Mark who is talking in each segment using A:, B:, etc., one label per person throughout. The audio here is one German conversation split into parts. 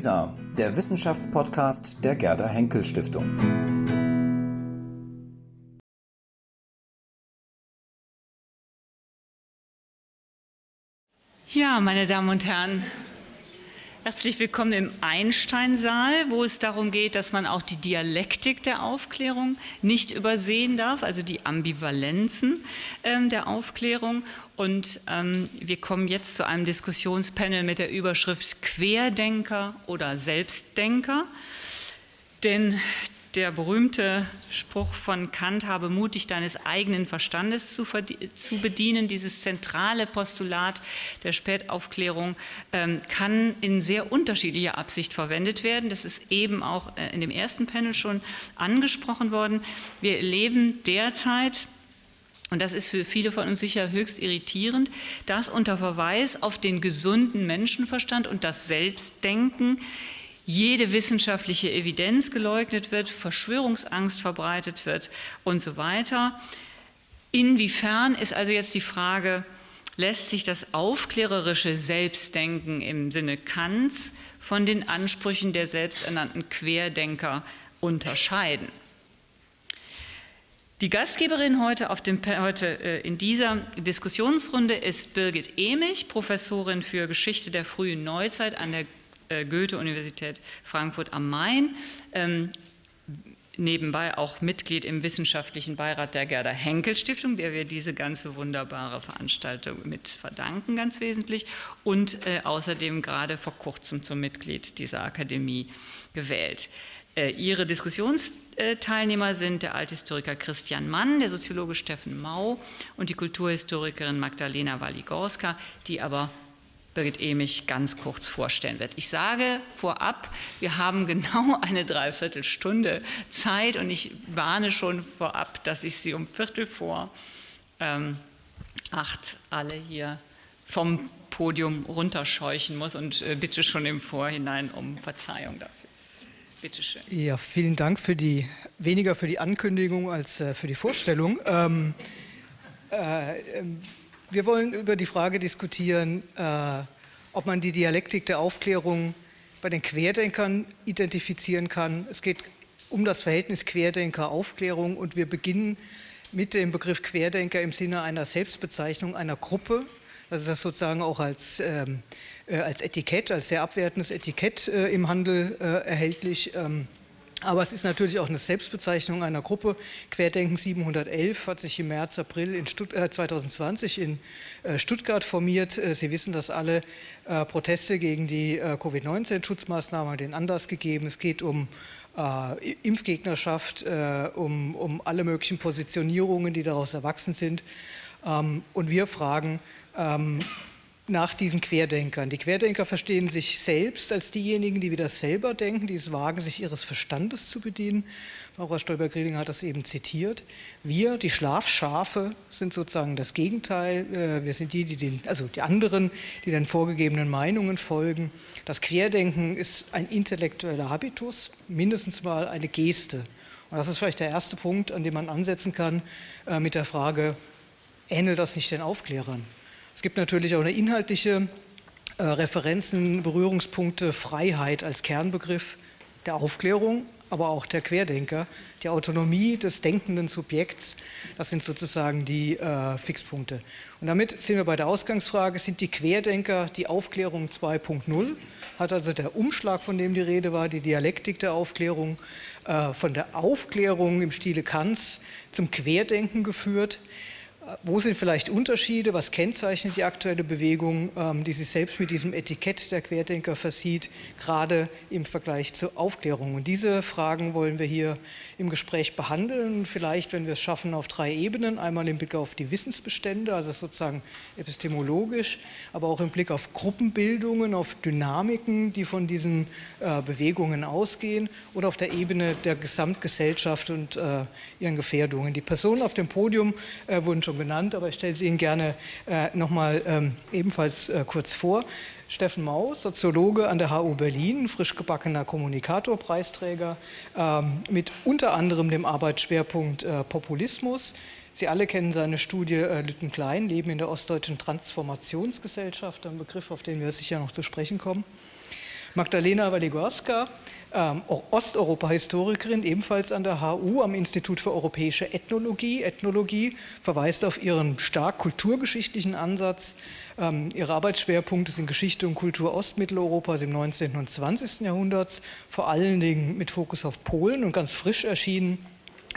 A: WISA, der Wissenschaftspodcast der Gerda Henkel Stiftung.
B: Ja, meine Damen und Herren, Herzlich willkommen im Einstein-Saal, wo es darum geht, dass man auch die Dialektik der Aufklärung nicht übersehen darf, also die Ambivalenzen ähm, der Aufklärung. Und ähm, wir kommen jetzt zu einem Diskussionspanel mit der Überschrift Querdenker oder Selbstdenker. Denn der berühmte Spruch von Kant, habe mutig deines eigenen Verstandes zu, zu bedienen, dieses zentrale Postulat der Spätaufklärung ähm, kann in sehr unterschiedlicher Absicht verwendet werden. Das ist eben auch äh, in dem ersten Panel schon angesprochen worden. Wir erleben derzeit, und das ist für viele von uns sicher höchst irritierend, dass unter Verweis auf den gesunden Menschenverstand und das Selbstdenken jede wissenschaftliche Evidenz geleugnet wird, Verschwörungsangst verbreitet wird und so weiter. Inwiefern ist also jetzt die Frage, lässt sich das aufklärerische Selbstdenken im Sinne Kants von den Ansprüchen der selbsternannten Querdenker unterscheiden? Die Gastgeberin heute, dem, heute äh, in dieser Diskussionsrunde ist Birgit Emich, Professorin für Geschichte der frühen Neuzeit an der Goethe-Universität Frankfurt am Main. Ähm, nebenbei auch Mitglied im wissenschaftlichen Beirat der Gerda Henkel Stiftung, der wir diese ganze wunderbare Veranstaltung mit verdanken, ganz wesentlich, und äh, außerdem gerade vor kurzem zum Mitglied dieser Akademie gewählt. Äh, ihre Diskussionsteilnehmer sind der Althistoriker Christian Mann, der Soziologe Steffen Mau und die Kulturhistorikerin Magdalena Waligorska, die aber Birgit Emich ganz kurz vorstellen wird. Ich sage vorab, wir haben genau eine Dreiviertelstunde Zeit und ich warne schon vorab, dass ich Sie um Viertel vor ähm, acht alle hier vom Podium runterscheuchen muss und äh, bitte schon im Vorhinein um Verzeihung dafür.
C: Bitte schön. Ja, vielen Dank für die, weniger für die Ankündigung als äh, für die Vorstellung. Ähm, äh, ähm, wir wollen über die Frage diskutieren, äh, ob man die Dialektik der Aufklärung bei den Querdenkern identifizieren kann. Es geht um das Verhältnis Querdenker-Aufklärung und wir beginnen mit dem Begriff Querdenker im Sinne einer Selbstbezeichnung einer Gruppe. Das ist sozusagen auch als, ähm, äh, als Etikett, als sehr abwertendes Etikett äh, im Handel äh, erhältlich. Ähm, aber es ist natürlich auch eine Selbstbezeichnung einer Gruppe. Querdenken 711 hat sich im März, April in Stutt äh, 2020 in äh, Stuttgart formiert. Äh, Sie wissen, dass alle äh, Proteste gegen die äh, Covid-19-Schutzmaßnahmen den Anlass gegeben. Es geht um äh, Impfgegnerschaft, um, um alle möglichen Positionierungen, die daraus erwachsen sind. Ähm, und wir fragen, ähm, nach diesen Querdenkern. Die Querdenker verstehen sich selbst als diejenigen, die wieder selber denken, die es wagen, sich ihres Verstandes zu bedienen. Barbara Stolber-Greding hat das eben zitiert. Wir, die Schlafschafe, sind sozusagen das Gegenteil. Äh, wir sind die, die den, also die anderen, die den vorgegebenen Meinungen folgen. Das Querdenken ist ein intellektueller Habitus, mindestens mal eine Geste. Und das ist vielleicht der erste Punkt, an dem man ansetzen kann äh, mit der Frage, ähnelt das nicht den Aufklärern? Es gibt natürlich auch eine inhaltliche äh, Referenzen, Berührungspunkte, Freiheit als Kernbegriff der Aufklärung, aber auch der Querdenker. Die Autonomie des denkenden Subjekts, das sind sozusagen die äh, Fixpunkte. Und damit sind wir bei der Ausgangsfrage, sind die Querdenker die Aufklärung 2.0? Hat also der Umschlag, von dem die Rede war, die Dialektik der Aufklärung, äh, von der Aufklärung im Stile Kants zum Querdenken geführt? Wo sind vielleicht Unterschiede? Was kennzeichnet die aktuelle Bewegung, ähm, die sich selbst mit diesem Etikett der Querdenker versieht, gerade im Vergleich zur Aufklärung? Und diese Fragen wollen wir hier im Gespräch behandeln. Vielleicht, wenn wir es schaffen, auf drei Ebenen. Einmal im Blick auf die Wissensbestände, also sozusagen epistemologisch, aber auch im Blick auf Gruppenbildungen, auf Dynamiken, die von diesen äh, Bewegungen ausgehen oder auf der Ebene der Gesamtgesellschaft und äh, ihren Gefährdungen. Die Personen auf dem Podium äh, wurden schon benannt, aber ich stelle sie Ihnen gerne äh, nochmal ähm, ebenfalls äh, kurz vor. Steffen Maus, Soziologe an der HU Berlin, frisch gebackener Kommunikatorpreisträger ähm, mit unter anderem dem Arbeitsschwerpunkt äh, Populismus. Sie alle kennen seine Studie äh, Lütten Klein, Leben in der Ostdeutschen Transformationsgesellschaft, ein Begriff, auf den wir sicher noch zu sprechen kommen. Magdalena Waligorska, ähm, Osteuropa-Historikerin, ebenfalls an der HU am Institut für europäische Ethnologie. Ethnologie verweist auf ihren stark kulturgeschichtlichen Ansatz. Ähm, ihre Arbeitsschwerpunkte sind Geschichte und Kultur Ostmitteleuropas im 19. und 20. Jahrhunderts, vor allen Dingen mit Fokus auf Polen und ganz frisch erschienen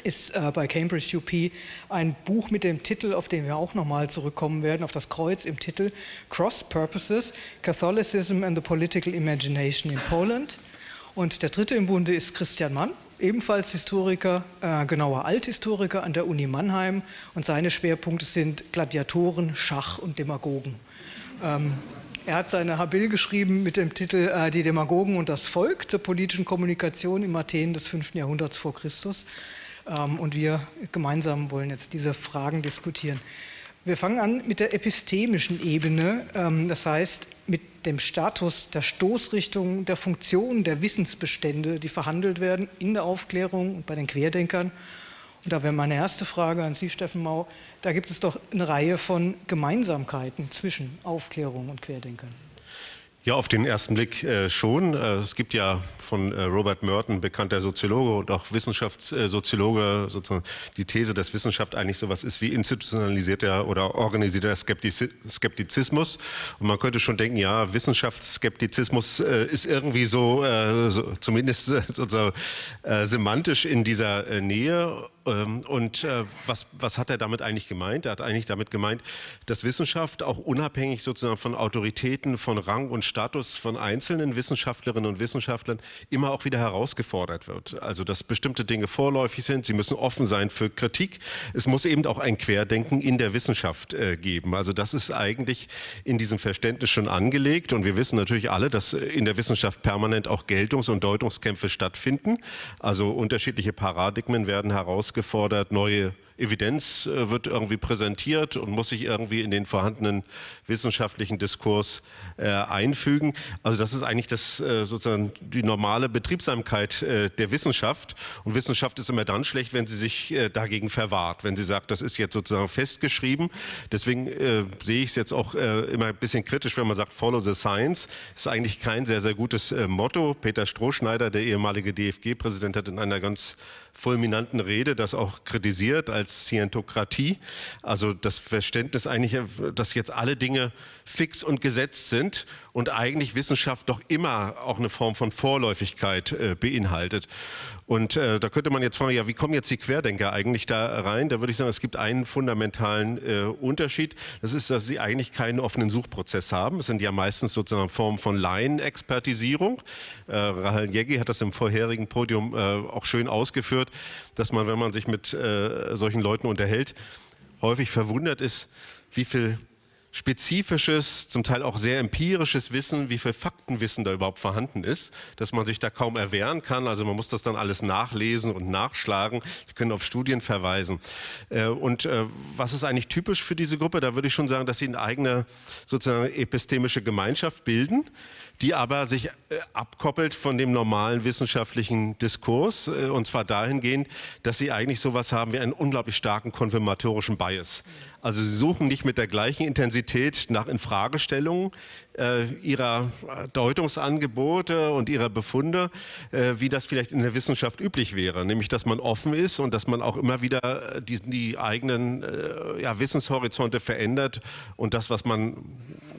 C: ist äh, bei Cambridge UP ein Buch mit dem Titel, auf den wir auch nochmal zurückkommen werden, auf das Kreuz im Titel Cross Purposes, Catholicism and the Political Imagination in Poland. Und der dritte im Bunde ist Christian Mann, ebenfalls Historiker, äh, genauer Althistoriker an der Uni Mannheim. Und seine Schwerpunkte sind Gladiatoren, Schach und Demagogen. Ähm, er hat seine Habil geschrieben mit dem Titel äh, Die Demagogen und das Volk zur politischen Kommunikation im Athen des 5. Jahrhunderts vor Christus. Ähm, und wir gemeinsam wollen jetzt diese Fragen diskutieren. Wir fangen an mit der epistemischen Ebene, ähm, das heißt mit dem Status der Stoßrichtung, der Funktion der Wissensbestände, die verhandelt werden in der Aufklärung und bei den Querdenkern. Und da wäre meine erste Frage an Sie, Steffen Mau. Da gibt es doch eine Reihe von Gemeinsamkeiten zwischen Aufklärung und Querdenkern.
D: Ja, auf den ersten Blick äh, schon. Äh, es gibt ja von äh, Robert Merton, bekannter Soziologe und auch Wissenschaftssoziologe, sozusagen die These, dass Wissenschaft eigentlich sowas ist wie institutionalisierter oder organisierter Skeptizismus. Und man könnte schon denken, ja, Wissenschaftsskeptizismus äh, ist irgendwie so, äh, so zumindest äh, sozusagen semantisch in dieser Nähe. Ähm, und äh, was, was hat er damit eigentlich gemeint? Er hat eigentlich damit gemeint, dass Wissenschaft auch unabhängig sozusagen von Autoritäten, von Rang und Status von einzelnen Wissenschaftlerinnen und Wissenschaftlern immer auch wieder herausgefordert wird. Also dass bestimmte Dinge vorläufig sind, sie müssen offen sein für Kritik. Es muss eben auch ein Querdenken in der Wissenschaft äh, geben. Also das ist eigentlich in diesem Verständnis schon angelegt. Und wir wissen natürlich alle, dass in der Wissenschaft permanent auch Geltungs- und Deutungskämpfe stattfinden. Also unterschiedliche Paradigmen werden heraus herausgefordert, neue Evidenz äh, wird irgendwie präsentiert und muss sich irgendwie in den vorhandenen wissenschaftlichen Diskurs äh, einfügen. Also das ist eigentlich das, äh, sozusagen die normale Betriebsamkeit der Wissenschaft. Und Wissenschaft ist immer dann schlecht, wenn sie sich dagegen verwahrt, wenn sie sagt, das ist jetzt sozusagen festgeschrieben. Deswegen sehe ich es jetzt auch immer ein bisschen kritisch, wenn man sagt, follow the science. Ist eigentlich kein sehr, sehr gutes Motto. Peter Strohschneider, der ehemalige DFG-Präsident, hat in einer ganz fulminanten Rede das auch kritisiert als Scientokratie. Also das Verständnis eigentlich, dass jetzt alle Dinge fix und gesetzt sind und eigentlich Wissenschaft doch immer auch eine Form von Vorläufigkeit äh, beinhaltet. Und äh, da könnte man jetzt fragen, ja, wie kommen jetzt die Querdenker eigentlich da rein? Da würde ich sagen, es gibt einen fundamentalen äh, Unterschied. Das ist, dass sie eigentlich keinen offenen Suchprozess haben. Es sind ja meistens sozusagen Formen von Laienexpertisierung. Äh, Rahel Jeggi hat das im vorherigen Podium äh, auch schön ausgeführt, dass man, wenn man sich mit äh, solchen Leuten unterhält, häufig verwundert ist, wie viel spezifisches, zum Teil auch sehr empirisches Wissen, wie viel Faktenwissen da überhaupt vorhanden ist, dass man sich da kaum erwehren kann. Also man muss das dann alles nachlesen und nachschlagen. Sie können auf Studien verweisen. Äh, und äh, was ist eigentlich typisch für diese Gruppe? Da würde ich schon sagen, dass sie eine eigene sozusagen epistemische Gemeinschaft bilden die aber sich äh, abkoppelt von dem normalen wissenschaftlichen Diskurs und zwar dahingehend, dass sie eigentlich sowas haben wie einen unglaublich starken konfirmatorischen Bias. Also sie suchen nicht mit der gleichen Intensität nach Infragestellungen äh, ihrer Deutungsangebote und ihrer Befunde, äh, wie das vielleicht in der Wissenschaft üblich wäre. Nämlich, dass man offen ist und dass man auch immer wieder die, die eigenen äh, ja, Wissenshorizonte verändert und das, was man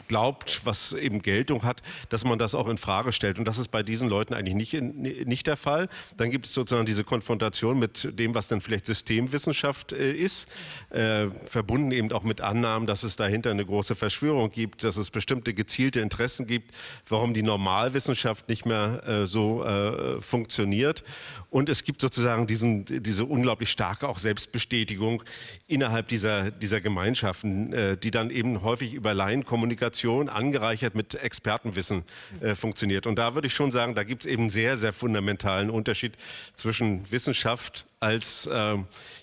D: glaubt, was eben Geltung hat, dass man das auch in Frage stellt. Und das ist bei diesen Leuten eigentlich nicht, in, nicht der Fall. Dann gibt es sozusagen diese Konfrontation mit dem, was dann vielleicht Systemwissenschaft äh, ist, äh, verbunden eben auch mit Annahmen, dass es dahinter eine große Verschwörung gibt, dass es bestimmte gezielte Interessen gibt, warum die Normalwissenschaft nicht mehr äh, so äh, funktioniert. Und es gibt sozusagen diesen, diese unglaublich starke auch Selbstbestätigung innerhalb dieser, dieser Gemeinschaften, äh, die dann eben häufig über Laienkommunikation angereichert mit Expertenwissen äh, funktioniert. Und da würde ich schon sagen, da gibt es eben sehr, sehr fundamentalen Unterschied zwischen Wissenschaft als äh,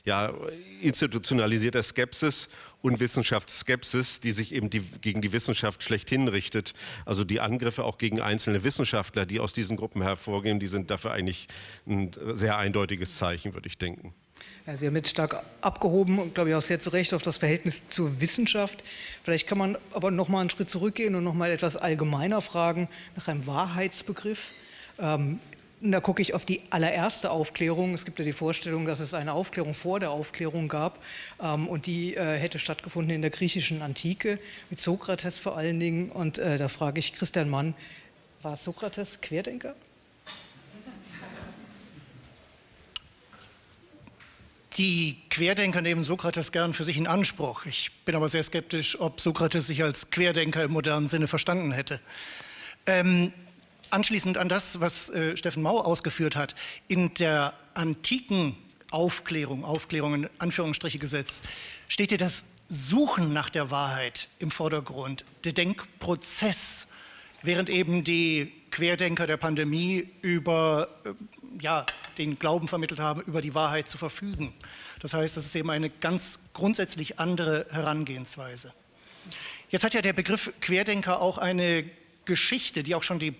D: ja, institutionalisierter Skepsis und Wissenschaftsskepsis, die sich eben die, gegen die Wissenschaft schlechthin richtet. Also die Angriffe auch gegen einzelne Wissenschaftler, die aus diesen Gruppen hervorgehen, die sind dafür eigentlich ein sehr eindeutiges Zeichen, würde ich denken.
C: Ja, Sie haben jetzt stark abgehoben und glaube ich auch sehr zu Recht auf das Verhältnis zur Wissenschaft. Vielleicht kann man aber noch mal einen Schritt zurückgehen und noch mal etwas allgemeiner fragen nach einem Wahrheitsbegriff. Ähm, da gucke ich auf die allererste Aufklärung. Es gibt ja die Vorstellung, dass es eine Aufklärung vor der Aufklärung gab ähm, und die äh, hätte stattgefunden in der griechischen Antike mit Sokrates vor allen Dingen. Und äh, da frage ich Christian Mann, war Sokrates Querdenker?
E: Die Querdenker nehmen Sokrates gern für sich in Anspruch. Ich bin aber sehr skeptisch, ob Sokrates sich als Querdenker im modernen Sinne verstanden hätte. Ähm, anschließend an das, was äh, Steffen Mau ausgeführt hat, in der antiken Aufklärung, Aufklärung in Anführungsstriche gesetzt, steht hier das Suchen nach der Wahrheit im Vordergrund, der Denkprozess, während eben die Querdenker der Pandemie über äh, ja, den Glauben vermittelt haben, über die Wahrheit zu verfügen. Das heißt, das ist eben eine ganz grundsätzlich andere Herangehensweise. Jetzt hat ja der Begriff Querdenker auch eine Geschichte, die auch schon die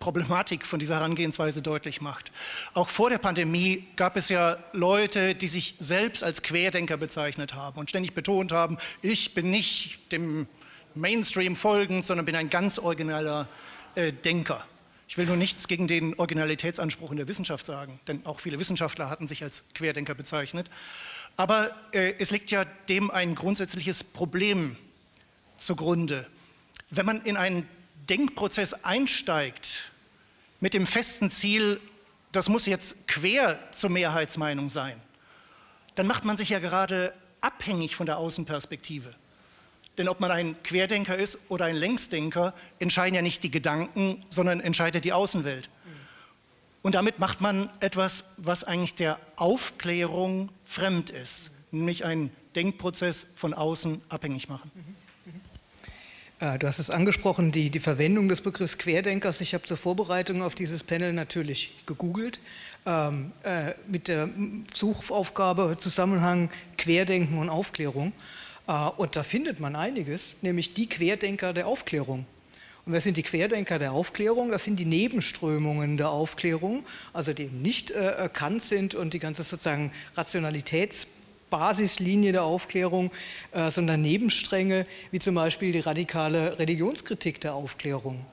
E: Problematik von dieser Herangehensweise deutlich macht. Auch vor der Pandemie gab es ja Leute, die sich selbst als Querdenker bezeichnet haben und ständig betont haben, ich bin nicht dem Mainstream folgend, sondern bin ein ganz origineller äh, Denker. Ich will nur nichts gegen den Originalitätsanspruch in der Wissenschaft sagen, denn auch viele Wissenschaftler hatten sich als Querdenker bezeichnet. Aber äh, es liegt ja dem ein grundsätzliches Problem zugrunde. Wenn man in einen Denkprozess einsteigt mit dem festen Ziel, das muss jetzt quer zur Mehrheitsmeinung sein, dann macht man sich ja gerade abhängig von der Außenperspektive. Denn ob man ein Querdenker ist oder ein Längsdenker, entscheiden ja nicht die Gedanken, sondern entscheidet die Außenwelt. Und damit macht man etwas, was eigentlich der Aufklärung fremd ist, nämlich einen Denkprozess von außen abhängig machen.
C: Äh, du hast es angesprochen, die, die Verwendung des Begriffs Querdenkers. Ich habe zur Vorbereitung auf dieses Panel natürlich gegoogelt ähm, äh, mit der Suchaufgabe Zusammenhang Querdenken und Aufklärung. Äh, und da findet man einiges, nämlich die Querdenker der Aufklärung. Und wer sind die Querdenker der Aufklärung? Das sind die Nebenströmungen der Aufklärung, also die eben nicht äh, erkannt sind und die ganze sozusagen Rationalitätsbasislinie der Aufklärung, äh, sondern Nebenstränge, wie zum Beispiel die radikale Religionskritik der Aufklärung.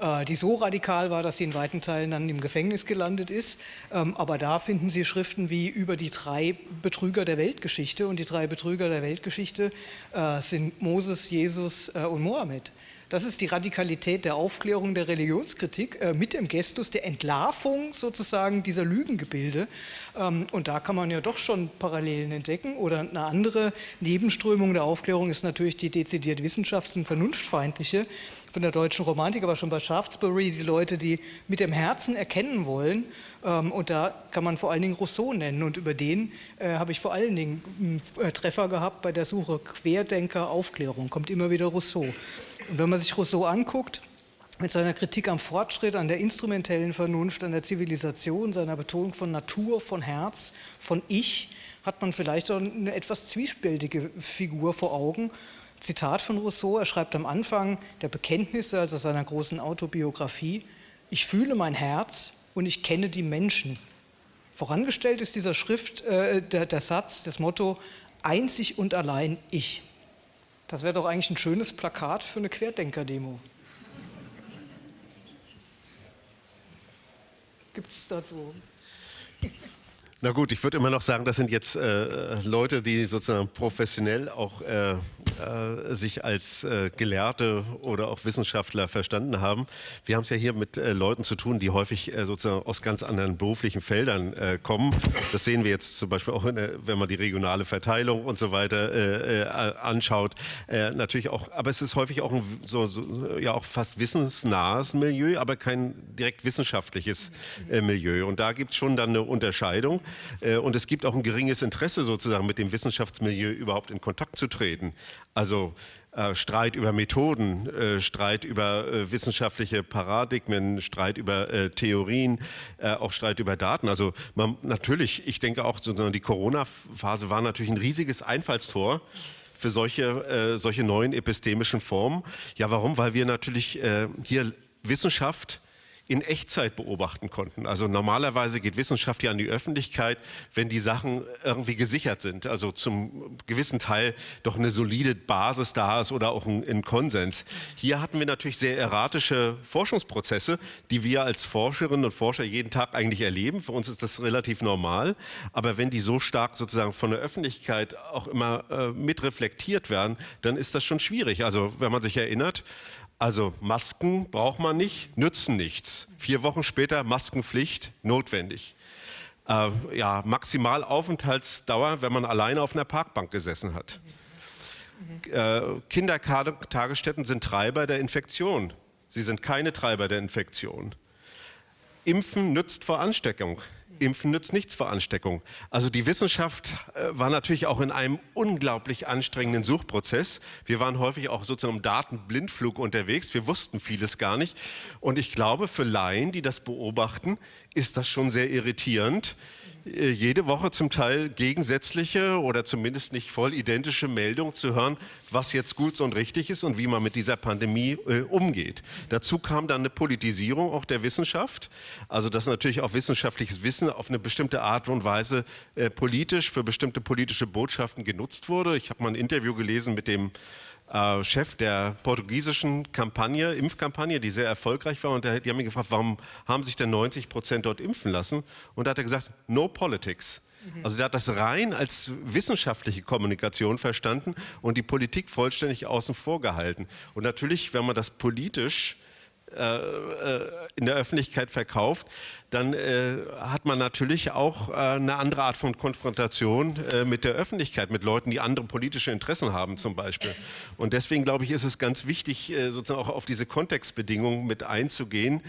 C: Äh, die so radikal war, dass sie in weiten Teilen dann im Gefängnis gelandet ist. Ähm, aber da finden Sie Schriften wie über die drei Betrüger der Weltgeschichte. Und die drei Betrüger der Weltgeschichte äh, sind Moses, Jesus äh, und Mohammed. Das ist die Radikalität der Aufklärung der Religionskritik äh, mit dem Gestus der Entlarvung sozusagen dieser Lügengebilde. Ähm, und da kann man ja doch schon Parallelen entdecken. Oder eine andere Nebenströmung der Aufklärung ist natürlich die dezidiert wissenschafts- und vernunftfeindliche von der deutschen Romantik, aber schon bei Shaftesbury, die Leute, die mit dem Herzen erkennen wollen. Ähm, und da kann man vor allen Dingen Rousseau nennen. Und über den äh, habe ich vor allen Dingen einen äh, Treffer gehabt bei der Suche Querdenker Aufklärung. Kommt immer wieder Rousseau. Und wenn man sich Rousseau anguckt, mit seiner Kritik am Fortschritt, an der instrumentellen Vernunft, an der Zivilisation, seiner Betonung von Natur, von Herz, von Ich, hat man vielleicht auch eine etwas zwiespältige Figur vor Augen. Zitat von Rousseau, er schreibt am Anfang der Bekenntnisse, also seiner großen Autobiografie, ich fühle mein Herz und ich kenne die Menschen. Vorangestellt ist dieser Schrift äh, der, der Satz, das Motto, einzig und allein ich. Das wäre doch eigentlich ein schönes Plakat für eine Querdenker-Demo. Gibt es dazu?
D: Na gut, ich würde immer noch sagen, das sind jetzt äh, Leute, die sozusagen professionell auch äh, äh, sich als äh, Gelehrte oder auch Wissenschaftler verstanden haben. Wir haben es ja hier mit äh, Leuten zu tun, die häufig äh, sozusagen aus ganz anderen beruflichen Feldern kommen. Das sehen wir jetzt zum Beispiel auch, der, wenn man die regionale Verteilung und so weiter anschaut. natürlich auch, aber es ist häufig auch ein so, so, ja auch fast wissensnahes Milieu, aber kein direkt wissenschaftliches Milieu. Und da gibt es schon dann eine Unterscheidung. Äh, und es gibt auch ein geringes Interesse sozusagen mit dem Wissenschaftsmilieu überhaupt in Kontakt zu treten. Also äh, Streit über Methoden, äh, Streit über wissenschaftliche Paradigmen, Streit über Theorien, auch Streit über Daten. Also man, natürlich, ich denke auch, die Corona-Phase war natürlich ein riesiges Einfallstor für solche, solche neuen epistemischen Formen. Ja, warum? Weil wir natürlich hier Wissenschaft in Echtzeit beobachten konnten. Also normalerweise geht Wissenschaft ja an die Öffentlichkeit, wenn die Sachen irgendwie gesichert sind, also zum gewissen Teil doch eine solide Basis da ist oder auch ein, ein Konsens. Hier hatten wir natürlich sehr erratische Forschungsprozesse, die wir als Forscherinnen und Forscher jeden Tag eigentlich erleben. Für uns ist das relativ normal. Aber wenn die so stark sozusagen von der Öffentlichkeit auch immer äh, mit reflektiert werden, dann ist das schon schwierig. Also wenn man sich erinnert, also Masken braucht man nicht, nützen nichts. Vier Wochen später Maskenpflicht notwendig. Äh, ja, Maximalaufenthaltsdauer, wenn man alleine auf einer Parkbank gesessen hat. Äh, Kindertagesstätten sind Treiber der Infektion. Sie sind keine Treiber der Infektion. Impfen nützt vor Ansteckung. Impfen nützt nichts vor Ansteckung. Also die Wissenschaft äh, war natürlich auch in einem unglaublich anstrengenden Suchprozess. Wir waren häufig auch sozusagen im Datenblindflug unterwegs. Wir wussten vieles gar nicht. Und ich glaube, für Laien, die das beobachten, ist das schon sehr irritierend, jede Woche zum Teil gegensätzliche oder zumindest nicht voll identische Meldungen zu hören, was jetzt gut und richtig ist und wie man mit dieser Pandemie äh, umgeht. Dazu kam dann eine Politisierung auch der Wissenschaft, also dass natürlich auch wissenschaftliches Wissen auf eine bestimmte Art und Weise äh, politisch für bestimmte politische Botschaften genutzt wurde. Ich habe mal ein Interview gelesen mit dem äh, Chef der portugiesischen Kampagne, Impfkampagne, die sehr erfolgreich war. Und der, die haben mich gefragt, warum haben sich denn 90 Prozent dort impfen lassen? Und da hat er gesagt, no politics. Mhm. Also der hat das rein als wissenschaftliche Kommunikation verstanden und die Politik vollständig außen vor gehalten. Und natürlich, wenn man das politisch in der Öffentlichkeit verkauft, dann äh, hat man natürlich auch äh, eine andere Art von Konfrontation äh, mit der Öffentlichkeit, mit Leuten, die andere politische Interessen haben zum Beispiel. Und deswegen glaube ich, ist es ganz wichtig, äh, sozusagen auch auf diese Kontextbedingungen mit einzugehen.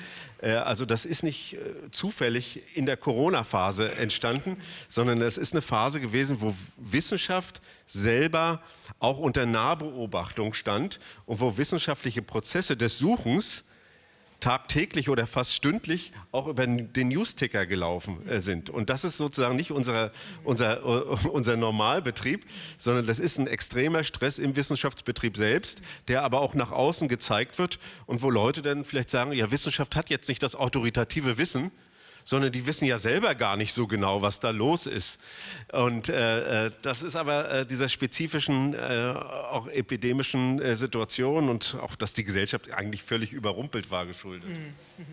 D: also das ist nicht zufällig in der Corona-Phase entstanden, sondern es ist eine Phase gewesen, wo Wissenschaft selber auch unter Nahbeobachtung stand und wo wissenschaftliche Prozesse des Suchens tagtäglich oder fast stündlich auch über den Newsticker gelaufen äh, sind. Und das ist sozusagen nicht unser, unser, uh, unser Normalbetrieb, sondern das ist ein extremer Stress im Wissenschaftsbetrieb selbst, der aber auch nach außen gezeigt wird und wo Leute dann vielleicht sagen, ja, Wissenschaft hat jetzt nicht das autoritative Wissen, sondern die wissen ja selber gar nicht so genau, was da los ist. Und äh, äh das ist aber äh, dieser spezifischen, äh, auch epidemischen äh, Situation und auch, dass die Gesellschaft eigentlich völlig überrumpelt war, geschuldet. Mhm. mhm.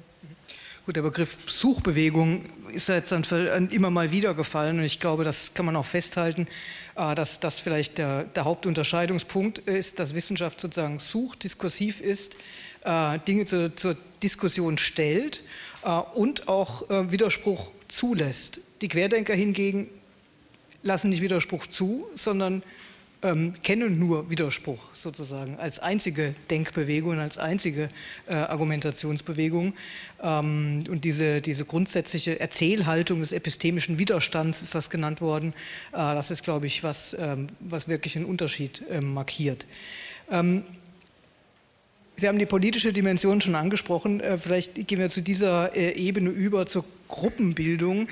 C: Gut, der Begriff Suchbewegung ist ja jetzt immer mal wieder gefallen und ich glaube, das kann man auch festhalten, äh, dass das vielleicht der, der Hauptunterscheidungspunkt ist, dass Wissenschaft sozusagen sucht, diskursiv ist, Dinge zur, zur Diskussion stellt äh, und auch äh, Widerspruch zulässt. Die Querdenker hingegen lassen nicht Widerspruch zu, sondern ähm, kennen nur Widerspruch sozusagen als einzige Denkbewegung, als einzige äh, Argumentationsbewegung. Ähm, und diese, diese grundsätzliche Erzählhaltung des epistemischen Widerstands ist das genannt worden. Äh, das ist, glaube ich, was, ähm, was wirklich einen Unterschied äh, markiert. Sie haben die politische Dimension schon angesprochen. Äh, vielleicht gehen wir zu dieser äh, Ebene über zur Gruppenbildung.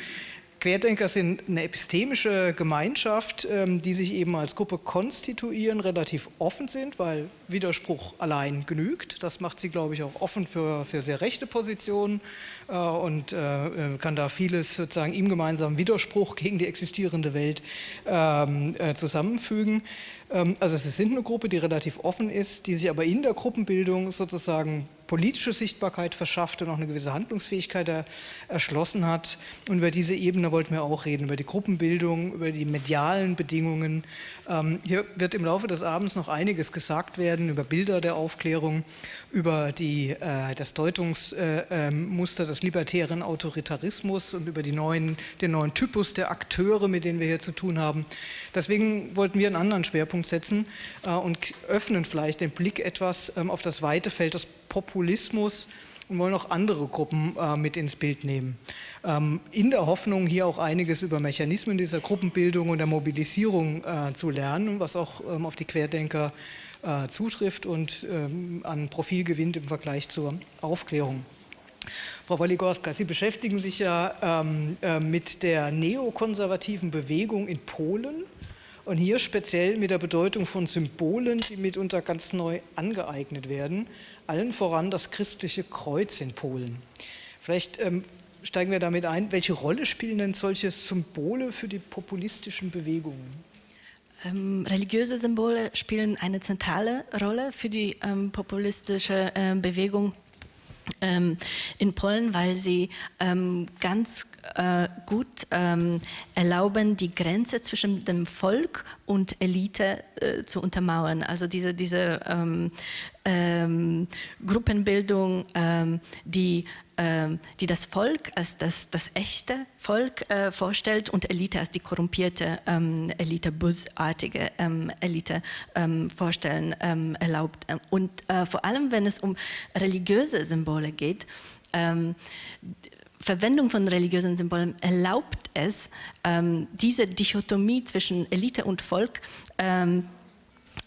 C: Querdenker sind eine epistemische Gemeinschaft, ähm, die sich eben als Gruppe konstituieren, relativ offen sind, weil Widerspruch allein genügt. Das macht sie, glaube ich, auch offen für, für sehr rechte Positionen äh, und äh, kann da vieles sozusagen im gemeinsamen Widerspruch gegen die existierende Welt ähm, äh, zusammenfügen. Ähm, also es sind eine Gruppe, die relativ offen ist, die sich aber in der Gruppenbildung sozusagen politische Sichtbarkeit verschafft und auch eine gewisse Handlungsfähigkeit er, erschlossen hat. Und über diese Ebene wollten wir auch reden, über die Gruppenbildung, über die medialen Bedingungen. Ähm, hier wird im Laufe des Abends noch einiges gesagt werden über Bilder der Aufklärung, über die, äh, das Deutungsmuster äh, des libertären Autoritarismus und über neuen, den neuen Typus der Akteure, mit denen wir hier zu tun haben. Deswegen wollten wir einen anderen Schwerpunkt setzen äh, und öffnen vielleicht den Blick etwas ähm, auf das weite Feld des Populismus und wollen auch andere Gruppen äh, mit ins Bild nehmen. Ähm, in der Hoffnung, hier auch einiges über Mechanismen dieser Gruppenbildung und der Mobilisierung äh, zu lernen, was auch ähm, auf die Querdenker äh, zutrifft und ähm, an Profil gewinnt im Vergleich zur Aufklärung. Frau Waligorska, Sie beschäftigen sich ja ähm, äh, mit der neokonservativen Bewegung in Polen Und hier speziell mit der Bedeutung von Symbolen, die mitunter ganz neu angeeignet werden, allen voran das christliche Kreuz in Polen. Vielleicht ähm, steigen wir damit ein. Welche Rolle spielen denn solche Symbole für die populistischen Bewegungen?
F: Ähm, religiöse Symbole spielen eine zentrale Rolle für die ähm, populistische äh, Bewegung in Polen, weil sie ähm, ganz äh, gut ähm, erlauben, die Grenze zwischen dem Volk und Elite äh, zu untermauern. Also diese, diese ähm, ähm, Gruppenbildung, ähm, die ähm, die das Volk als das, das echte Volk äh, vorstellt und Elite als die korrumpierte ähm, Elite, bösartige ähm, Elite ähm, vorstellen ähm, erlaubt. Und äh, vor allem, wenn es um religiöse Symbole geht, ähm, Verwendung von religiösen Symbolen erlaubt es, diese Dichotomie zwischen Elite und Volk äh,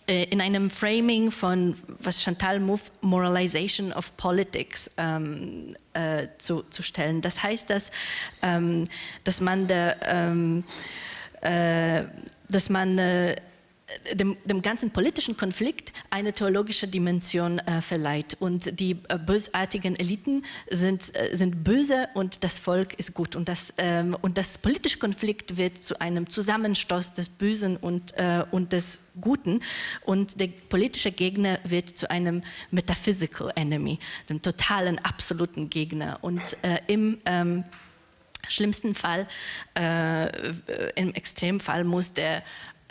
F: in einem Framing von, was Chantal Mouffe Moralization of Politics ähm, äh, zu, zu, stellen. Das heißt, dass, ähm, dass man, der, ähm, äh, dass man äh, dem, dem, ganzen politischen Konflikt eine theologische Dimension äh, verleiht. Und die äh, bösartigen Eliten sind, äh, sind böse und das Volk ist gut. Und das, ähm, und das politische Konflikt wird zu einem Zusammenstoß des Bösen und, äh, und des Guten. Und der politische Gegner wird zu einem metaphysical enemy, dem totalen, absoluten Gegner. Und äh, im ähm, schlimmsten Fall, äh, im Extremfall muss der äh,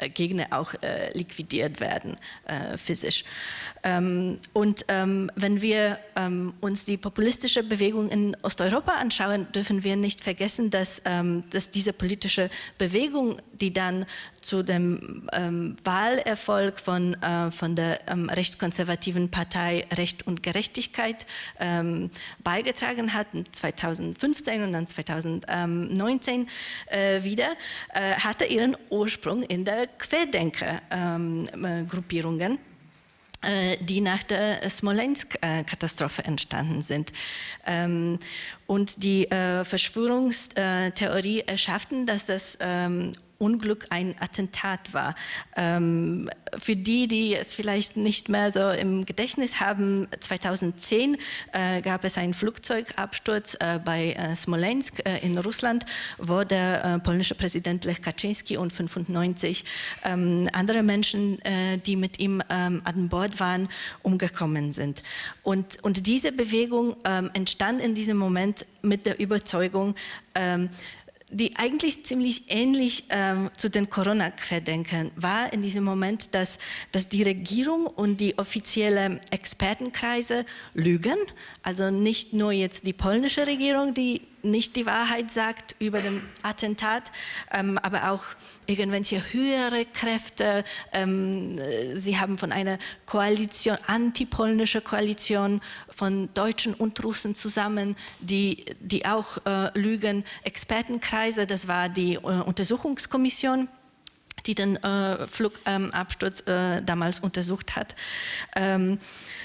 F: Gegner auch äh, liquidiert werden, äh, physisch. Ähm, und ähm, wenn wir ähm, uns die populistische Bewegung in Osteuropa anschauen, dürfen wir nicht vergessen, dass, ähm, dass diese politische Bewegung, die dann zu dem ähm, Wahlerfolg von, äh, von der rechtskonservativen Partei Recht und Gerechtigkeit beigetragen hat, 2015 und dann 2019 äh, wieder, äh, hatte ihren Ursprung in der Querdenker-Gruppierungen. Äh, die nach der Smolensk-Katastrophe entstanden sind. Ähm, und die äh, Verschwörungstheorie erschafften, dass das ähm, Unglück ein Attentat war. Ähm, für die, die es vielleicht nicht mehr so im Gedächtnis haben, 2010 äh, gab es einen Flugzeugabsturz äh, bei äh, Smolensk äh, in Russland, wo der äh, polnische Präsident Lech Kaczynski und 95 ähm, andere Menschen, äh, die mit ihm ähm, an Bord waren, umgekommen sind. Und, und diese Bewegung ähm, entstand in diesem Moment mit der Überzeugung, ähm, die eigentlich ziemlich ähnlich ähm, zu den Corona-Querdenkern war in diesem Moment, dass, dass die Regierung und die offiziellen Expertenkreise lügen. Also nicht nur jetzt die polnische Regierung, die nicht die Wahrheit sagt über dem Attentat, ähm, aber auch irgendwelche höhere Kräfte. Ähm, sie haben von einer Koalition, antipolnische Koalition von Deutschen und Russen zusammen, die, die auch äh, lügen. Expertenkreise, das war die äh, Untersuchungskommission die den äh, Flugabsturz ähm, damals untersucht hat. Ähm,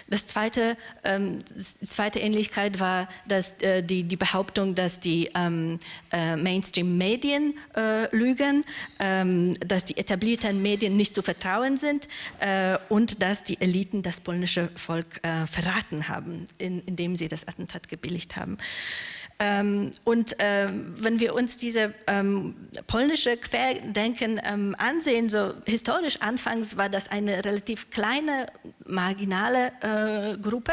F: das zweite, ähm, die zweite Ähnlichkeit war dass, äh, die, die Behauptung, dass die ähm, äh, Mainstream-Medien äh, lügen, ähm, dass die etablierten Medien nicht zu vertrauen sind äh, und dass die Eliten das polnische Volk äh, verraten haben, in, indem sie das Attentat gebilligt haben. Ähm, und äh, wenn wir uns diese ähm, polnische Querdenken ähm, ansehen, so historisch anfangs war das eine relativ kleine, marginale äh, Gruppe,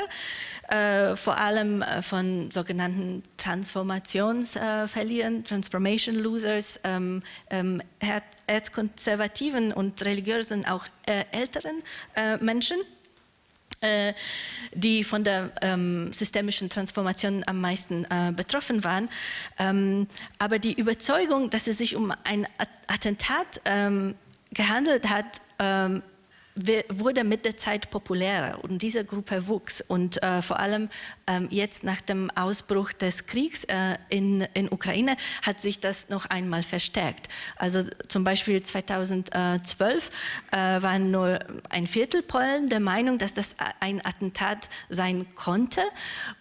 F: äh, vor allem äh, von sogenannten Transformationsverlierern, Transformation Losers, ähm, ähm, erzkonservativen und religiösen, auch äh, älteren äh, Menschen. Äh, die von der ähm, systemischen Transformation am meisten äh, betroffen waren. Ähm, aber die Überzeugung, dass es sich um ein Attentat ähm, gehandelt hat, ähm, wurde mit der Zeit populärer und diese Gruppe wuchs und äh, vor allem ähm, jetzt nach dem Ausbruch des Kriegs äh, in, in Ukraine hat sich das noch einmal verstärkt. Also zum Beispiel 2012 äh, waren nur ein Viertel Polen der Meinung, dass das ein Attentat sein konnte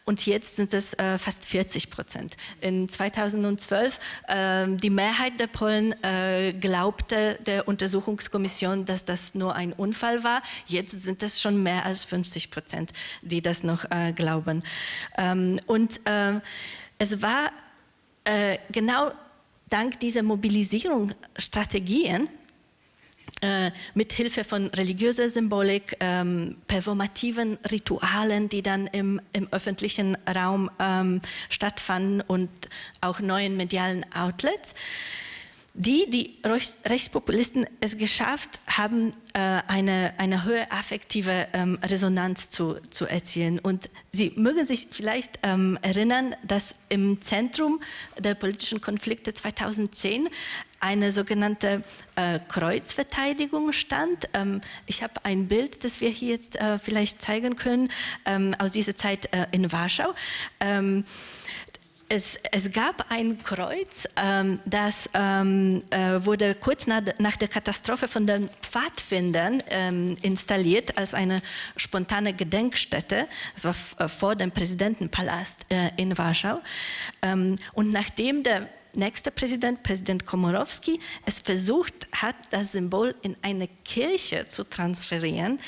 F: und jetzt sind es äh, fast 40 Prozent. In 2012 ähm, die Mehrheit der Polen äh, glaubte der Untersuchungskommission, dass das nur ein Unfall Fall war. Jetzt sind es schon mehr als 50 Prozent, die das noch äh, glauben. Ähm, und äh, es war äh, genau dank dieser Mobilisierungsstrategien, äh, mit Hilfe von religiöser Symbolik, ähm, performativen Ritualen, die dann im, im öffentlichen Raum ähm, stattfanden und auch neuen medialen Outlets, die, die Rechtspopulisten es geschafft haben, äh, eine, eine hohe affektive ähm, Resonanz zu, zu erzielen. Und Sie mögen sich vielleicht ähm, erinnern, dass im Zentrum der politischen Konflikte 2010 eine sogenannte äh, Kreuzverteidigung stand. Ähm, ich habe ein Bild, das wir hier jetzt äh, vielleicht zeigen können, aus dieser Zeit in Warschau. Es, es, gab ein Kreuz, ähm, das ähm, äh, wurde kurz nach, nach, der Katastrophe von den Pfadfindern ähm, installiert als eine spontane Gedenkstätte. Das war äh, vor dem Präsidentenpalast äh, in Warschau. Ähm, und nachdem der nächster Präsident, Präsident Komorowski, es versucht hat, das Symbol in eine Kirche zu transferieren,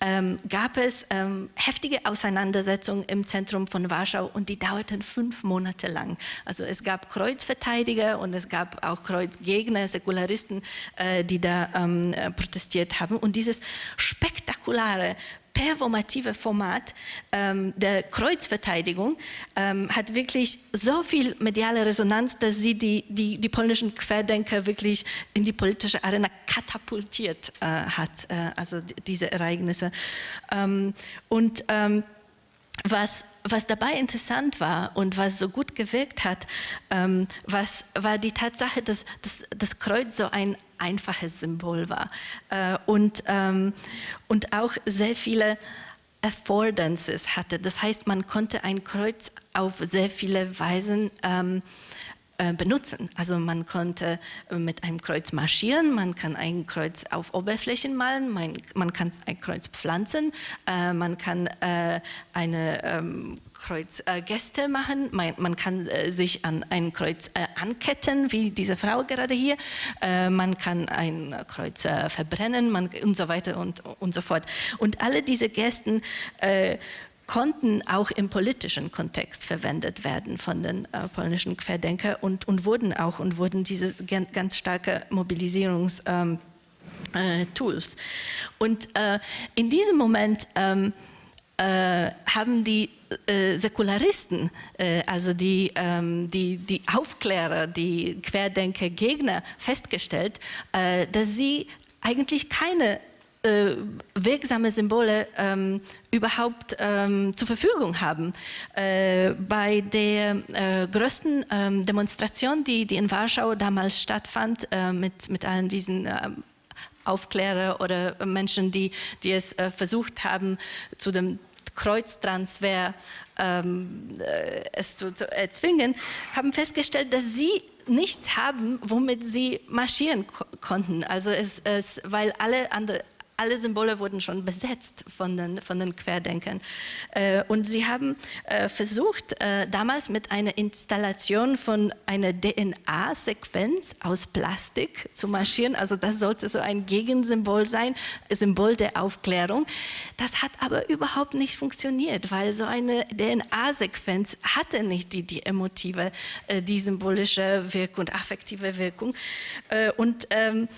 F: ähm, gab es ähm, heftige Auseinandersetzungen im Zentrum von Warschau und die dauerten fünf Monate lang. Also es gab Kreuzverteidiger und es gab auch Kreuzgegner, Säkularisten, äh, die da ähm, äh, protestiert haben. Und dieses spektakulare performative Format ähm, der Kreuzverteidigung ähm, hat wirklich so viel mediale Resonanz, dass sie die, die, die polnischen Querdenker wirklich in die politische Arena katapultiert äh, hat, äh, also diese Ereignisse. Ähm, und ähm, was, was dabei interessant war und was so gut gewirkt hat, ähm, was, war die Tatsache, dass, dass das Kreuz so ein einfaches Symbol war äh, und, ähm, und auch sehr viele Affordances hatte. Das heißt, man konnte ein Kreuz auf sehr viele Weisen ähm, äh, benutzen. Also man konnte äh, mit einem Kreuz marschieren, man kann ein Kreuz auf Oberflächen malen, man, man kann ein Kreuz pflanzen, äh, man kann äh, eine ähm, Kreuzgäste machen, man, man, kann äh, sich an ein Kreuz anketten, wie diese Frau gerade hier, man kann ein Kreuz verbrennen man, und so weiter und, und so fort. Und alle diese Gästen konnten auch im politischen Kontext verwendet werden von den äh, polnischen Querdenker und, und wurden auch und wurden diese ganz, starke Mobilisierungstools. Ähm, äh, und äh, in diesem Moment ähm, äh, haben die äh, Säkularisten, äh, also die, ähm, die, die Aufklärer, die Querdenker-Gegner festgestellt, dass sie eigentlich keine äh, wirksame Symbole ähm, überhaupt ähm, zur Verfügung haben. Äh, bei der äh, größten ähm, Demonstration, die, die in Warschau damals stattfand, äh, mit, mit allen diesen ähm, Aufklärer oder Menschen, die, die es äh, versucht haben, zu dem Kreuztransfer ähm, äh, es zu, zu erzwingen, haben festgestellt, dass sie nichts haben, womit sie marschieren ko konnten. Also es, es, weil alle andere alle Symbole wurden schon besetzt von den, von den Querdenkern. Äh, und sie haben äh, versucht, äh, damals mit einer Installation von einer DNA-Sequenz aus Plastik zu marschieren. Also das sollte so ein Gegensymbol sein, Symbol der Aufklärung. Das hat aber überhaupt nicht funktioniert, weil so eine DNA-Sequenz hatte nicht die, die emotive, die symbolische Wirkung, affektive Wirkung. Und ähm,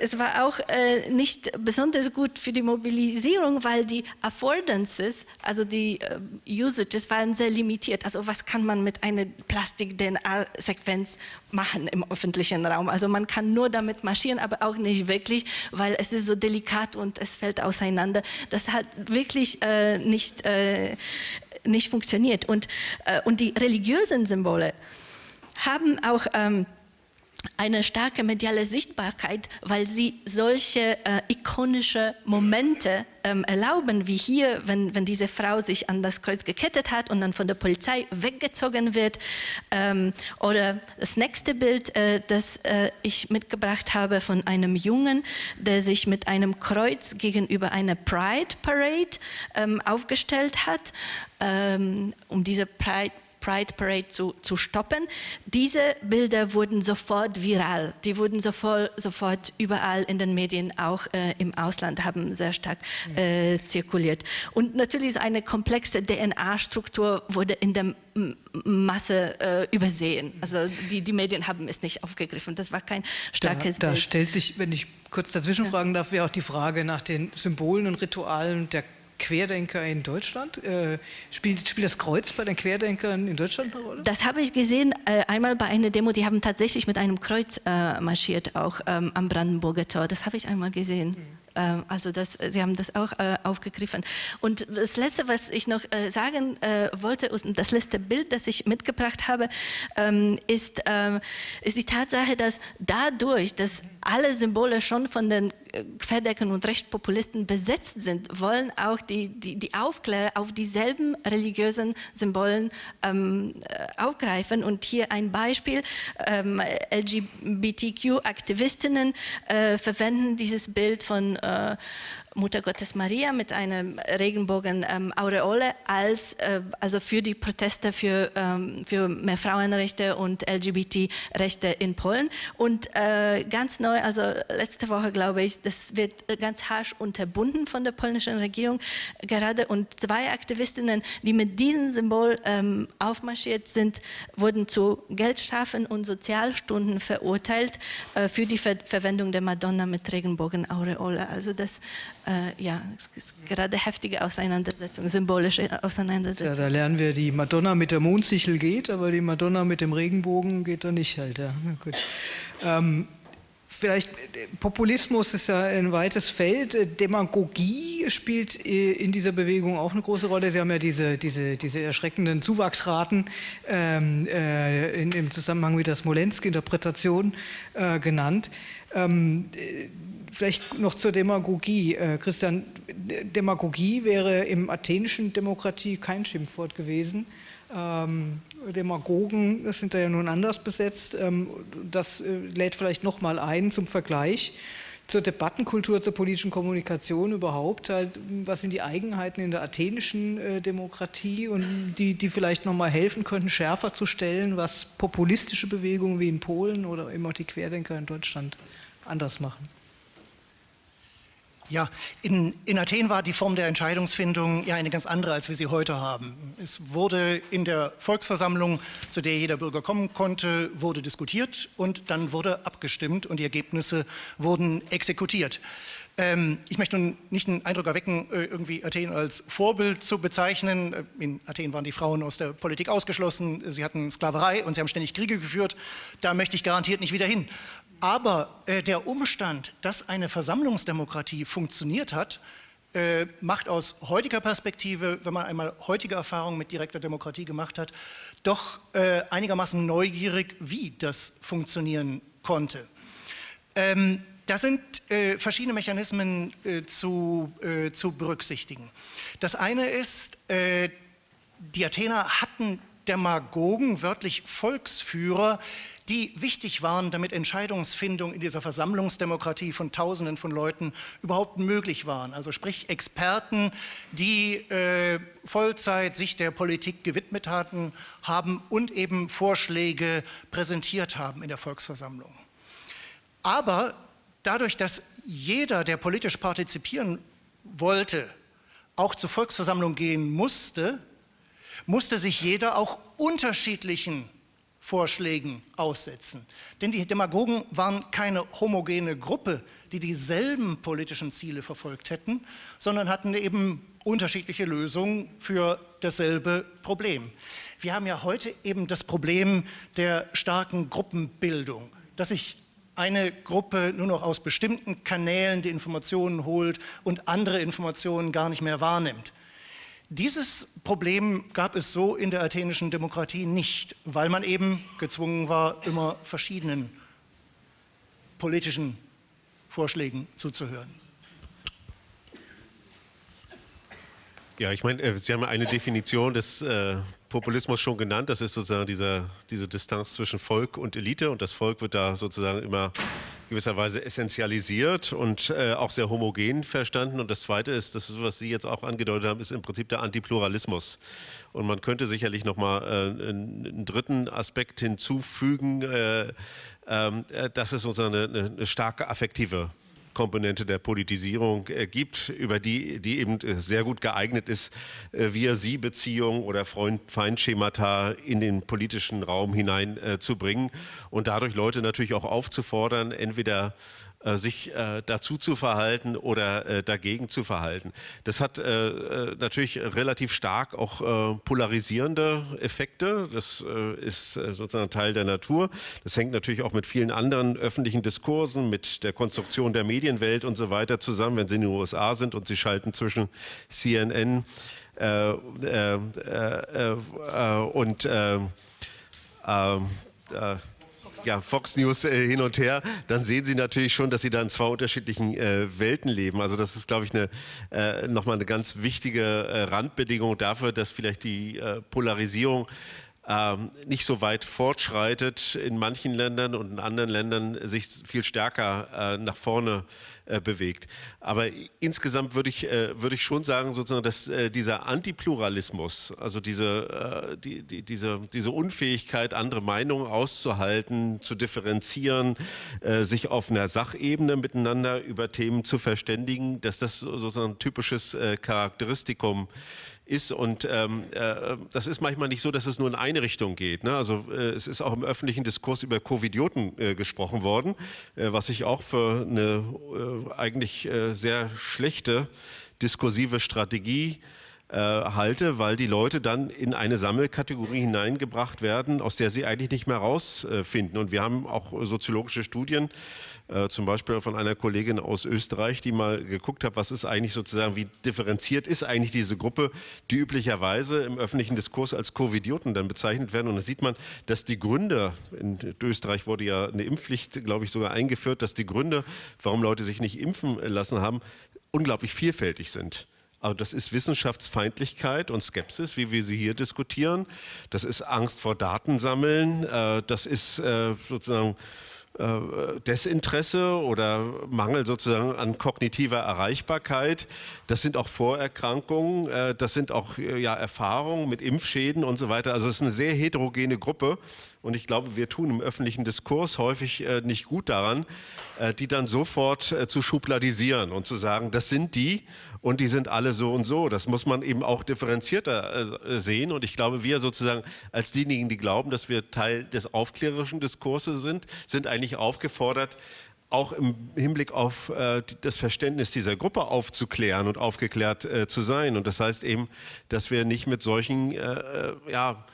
F: es war auch nicht besonders gut für die Mobilisierung, weil die Affordances, also die äh, Usages waren sehr limitiert. Also was kann man mit einer Plastik-DNA-Sequenz machen im öffentlichen Raum? Also man kann nur damit marschieren, aber auch nicht wirklich, weil es ist so delikat und es fällt auseinander. Das hat wirklich äh, nicht, äh, nicht funktioniert. Und, äh, und die religiösen Symbole haben auch... Ähm, eine starke mediale Sichtbarkeit, weil sie solche äh, ikonische Momente ähm, erlauben, wie hier, wenn, wenn diese Frau sich an das Kreuz gekettet hat und dann von der Polizei weggezogen wird. Ähm, oder das nächste Bild, äh, das äh, ich mitgebracht habe von einem Jungen, der sich mit einem Kreuz gegenüber einer Pride Parade ähm, aufgestellt hat, ähm, um diese Pride Pride Parade zu, zu stoppen. Diese Bilder wurden sofort viral. Die wurden sofort, sofort überall in den Medien, auch äh, im Ausland, haben sehr stark äh, zirkuliert. Und natürlich eine komplexe DNA-Struktur wurde in der Masse äh, übersehen. Also die, die Medien haben es nicht aufgegriffen. Das war kein starkes
C: da, da
F: Bild.
C: Da stellt sich, wenn ich kurz dazwischen fragen darf, wäre auch die Frage nach den Symbolen und Ritualen der Querdenker in Deutschland? Äh, spielt, spielt das Kreuz bei den Querdenkern in Deutschland eine Rolle?
F: Das habe ich gesehen, äh, einmal bei einer Demo, die haben tatsächlich mit einem Kreuz äh, marschiert, auch ähm, am Brandenburger Tor. Das habe ich einmal gesehen. Mhm. Ähm, also das, Sie haben das auch äh, aufgegriffen. Und das Letzte, was ich noch äh, sagen äh, wollte, das letzte Bild, das ich mitgebracht habe, ähm, ist, ist die Tatsache, dass dadurch, dass alle Symbole schon von den Querdeckern und Rechtspopulisten besetzt sind, wollen auch die, die, die Aufklärer auf dieselben religiösen Symbolen ähm, aufgreifen. Und hier ein Beispiel, ähm, LGBTQ-Aktivistinnen äh, verwenden dieses Bild von äh, Mutter Gottes Maria mit einem Regenbogen ähm, als äh, also für die Proteste für, ähm, für mehr Frauenrechte und LGBT-Rechte in Polen. Und äh, ganz neu, also letzte Woche glaube ich, das wird ganz harsch unterbunden von der polnischen Regierung gerade. Und zwei Aktivistinnen, die mit diesem Symbol ähm, aufmarschiert sind, wurden zu Geldstrafen und Sozialstunden verurteilt äh, für die Ver Verwendung der Madonna mit Regenbogen Aureole. Also das äh, ja, es ist gerade heftige Auseinandersetzung, symbolische Auseinandersetzung. Ja,
C: da lernen wir, die Madonna mit der Mondsichel geht, aber die Madonna mit dem Regenbogen geht da nicht halt. Ja. Gut. Ähm, vielleicht, Populismus ist ja ein weites Feld. Demagogie spielt äh, in dieser Bewegung auch eine große Rolle. Sie haben ja diese, diese, diese erschreckenden Zuwachsraten ähm, äh, in, im Zusammenhang mit der Smolensk-Interpretation äh, genannt. Ähm, Vielleicht noch zur Demagogie. Äh, Christian, Demagogie wäre im athenischen Demokratie kein Schimpfwort gewesen. Ähm, Demagogen sind da ja nun anders besetzt. Ähm, das äh, lädt vielleicht noch mal ein zum Vergleich zur Debattenkultur, zur politischen Kommunikation überhaupt. Halt, was sind die Eigenheiten in der athenischen äh, Demokratie und die, die vielleicht noch mal helfen könnten, schärfer zu stellen, was populistische Bewegungen wie in Polen oder eben auch die Querdenker in Deutschland anders machen?
E: Ja, in, in, Athen war die Form der Entscheidungsfindung ja eine ganz andere, als wir sie heute haben. Es wurde in der Volksversammlung, zu der jeder Bürger kommen konnte, wurde diskutiert und dann wurde abgestimmt und die Ergebnisse wurden exekutiert. Ähm, ich möchte nun nicht den Eindruck erwecken, äh, irgendwie Athen als Vorbild zu bezeichnen. Äh, in Athen waren die Frauen aus der Politik ausgeschlossen, sie hatten Sklaverei und sie haben ständig Kriege geführt. Da möchte ich garantiert nicht wieder hin. Aber äh, der Umstand, dass eine Versammlungsdemokratie funktioniert hat, äh, macht aus heutiger Perspektive, wenn man einmal heutige Erfahrungen mit direkter Demokratie gemacht hat, doch äh, einigermaßen neugierig, wie das funktionieren konnte. Ähm, da sind äh, verschiedene Mechanismen äh, zu, äh, zu, berücksichtigen. Das eine ist, äh, die Athener hatten Demagogen, wörtlich Volksführer, die wichtig waren, damit Entscheidungsfindung in dieser Versammlungsdemokratie von Tausenden von Leuten überhaupt möglich waren. Also sprich Experten, die äh, Vollzeit sich der Politik gewidmet hatten, haben und eben Vorschläge präsentiert haben in der Volksversammlung. Aber dadurch, dass jeder, der politisch partizipieren wollte, auch zur Volksversammlung gehen musste, musste sich jeder auch unterschiedlichen Vorschlägen aussetzen. Denn die Demagogen waren keine homogene Gruppe, die dieselben politischen Ziele verfolgt hätten, sondern hatten eben unterschiedliche Lösungen für dasselbe Problem. Wir haben ja heute eben das Problem der starken Gruppenbildung, dass sich eine Gruppe nur noch aus bestimmten Kanälen die Informationen holt und andere Informationen gar nicht mehr wahrnimmt. Dieses Problem gab es so in der athenischen Demokratie nicht, weil man eben gezwungen war, immer verschiedenen politischen Vorschlägen zuzuhören.
D: Ja, ich meine, äh, Sie haben eine Definition des äh, Populismus schon genannt. Das ist sozusagen dieser, diese Distanz zwischen Volk und Elite. Und das Volk wird da sozusagen immer gewisserweise essentialisiert und äh, auch sehr homogen verstanden. Und das Zweite ist, das, was Sie jetzt auch angedeutet haben, ist im Prinzip der Antipluralismus. Und man könnte sicherlich noch mal äh, einen dritten Aspekt hinzufügen. Äh, ähm, äh dass es sozusagen eine, eine starke affektive Komponente der Politisierung äh, gibt, über die, die eben äh, sehr gut geeignet ist, äh, Wir-Sie-Beziehungen oder Freund-Feind-Schemata in den politischen Raum hineinzubringen und dadurch Leute natürlich auch aufzufordern, entweder äh, sich äh, dazu zu verhalten oder äh, dagegen zu verhalten. Das hat natürlich relativ stark auch polarisierende Effekte. Das ist sozusagen Teil der Natur. Das hängt natürlich auch mit vielen anderen öffentlichen Diskursen, mit der Konstruktion der Medienwelt und so weiter zusammen. Wenn Sie in den USA sind und Sie schalten zwischen CNN äh, äh, äh, und ja, Fox News äh, hin und her, dann sehen Sie natürlich schon, dass Sie da in zwei unterschiedlichen äh, Welten leben. Also das ist, glaube ich, eine, äh, nochmal eine ganz wichtige äh, Randbedingung dafür, dass vielleicht die äh, Polarisierung ähm, nicht so weit fortschreitet in manchen Ländern und in anderen Ländern sich viel stärker äh, nach vorne äh, bewegt. Aber insgesamt würde ich, äh, würde ich schon sagen, sozusagen, dass äh, dieser Antipluralismus, also diese, äh, die, die, diese, diese Unfähigkeit, andere Meinungen auszuhalten, zu differenzieren, äh, sich auf einer Sachebene miteinander über Themen zu verständigen, dass das sozusagen ein typisches Charakteristikum ist ist. Und ähm, äh, das ist manchmal nicht so, dass es nur in eine Richtung geht. Ne? Also äh, es ist auch im öffentlichen Diskurs über Covidioten äh, gesprochen worden, äh, was ich auch für eine äh, eigentlich äh, sehr schlechte diskursive Strategie halte, weil die Leute dann in eine Sammelkategorie hineingebracht werden, aus der sie eigentlich nicht mehr rausfinden. Und wir haben auch soziologische Studien äh, zum Beispiel von einer Kollegin aus Österreich, die mal geguckt hat, was ist eigentlich sozusagen, wie differenziert ist eigentlich diese Gruppe, die üblicherweise im öffentlichen Diskurs als Covidioten dann bezeichnet werden. Und da sieht man, dass die Gründe, in Österreich wurde ja eine Impfpflicht, glaube ich, sogar eingeführt, dass die Gründe, warum Leute sich nicht impfen lassen haben, unglaublich vielfältig sind. Also das ist Wissenschaftsfeindlichkeit und Skepsis, wie wir sie hier diskutieren. Das ist Angst vor Datensammeln. Äh, das ist äh, sozusagen äh, Desinteresse oder Mangel sozusagen an kognitiver Erreichbarkeit. Das sind auch Vorerkrankungen, das sind auch ja, Erfahrungen mit Impfschäden und so weiter. Also es ist eine sehr heterogene Gruppe und ich glaube, wir tun im öffentlichen Diskurs häufig nicht gut daran, die dann sofort zu schubladisieren und zu sagen, das sind die und die sind alle so und so. Das muss man eben auch differenzierter sehen und ich glaube, wir sozusagen als diejenigen, die glauben, dass wir Teil des aufklärerischen Diskurses sind, sind eigentlich eigentlich aufgefordert, auch im Hinblick auf äh, das Verständnis dieser Gruppe aufzuklären und aufgeklärt äh, zu sein. Und das heißt eben, dass wir nicht mit solchen äh, äh ja,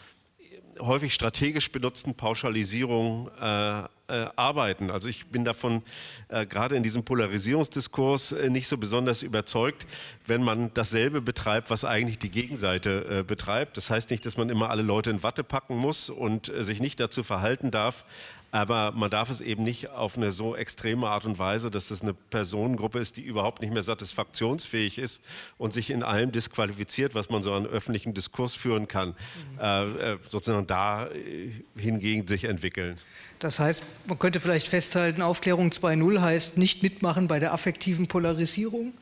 D: häufig strategisch benutzten Pauschalisierungen äh, äh, arbeiten. Also ich bin davon gerade in diesem Polarisierungsdiskurs nicht so besonders überzeugt, wenn man dasselbe betreibt, was eigentlich die Gegenseite betreibt. Das heißt nicht, dass man immer alle Leute in Watte packen muss und sich nicht dazu verhalten darf, aber man darf es eben nicht auf eine so extreme Art und Weise, dass es eine Personengruppe ist, die überhaupt nicht mehr satisfaktionsfähig ist und sich in allem disqualifiziert, was man so an öffentlichen Diskurs führen kann, mhm. äh, sozusagen da äh, hingegen sich entwickeln.
C: Das heißt, man könnte vielleicht festhalten, Aufklärung 2.0 heißt nicht mitmachen bei der affektiven Polarisierung?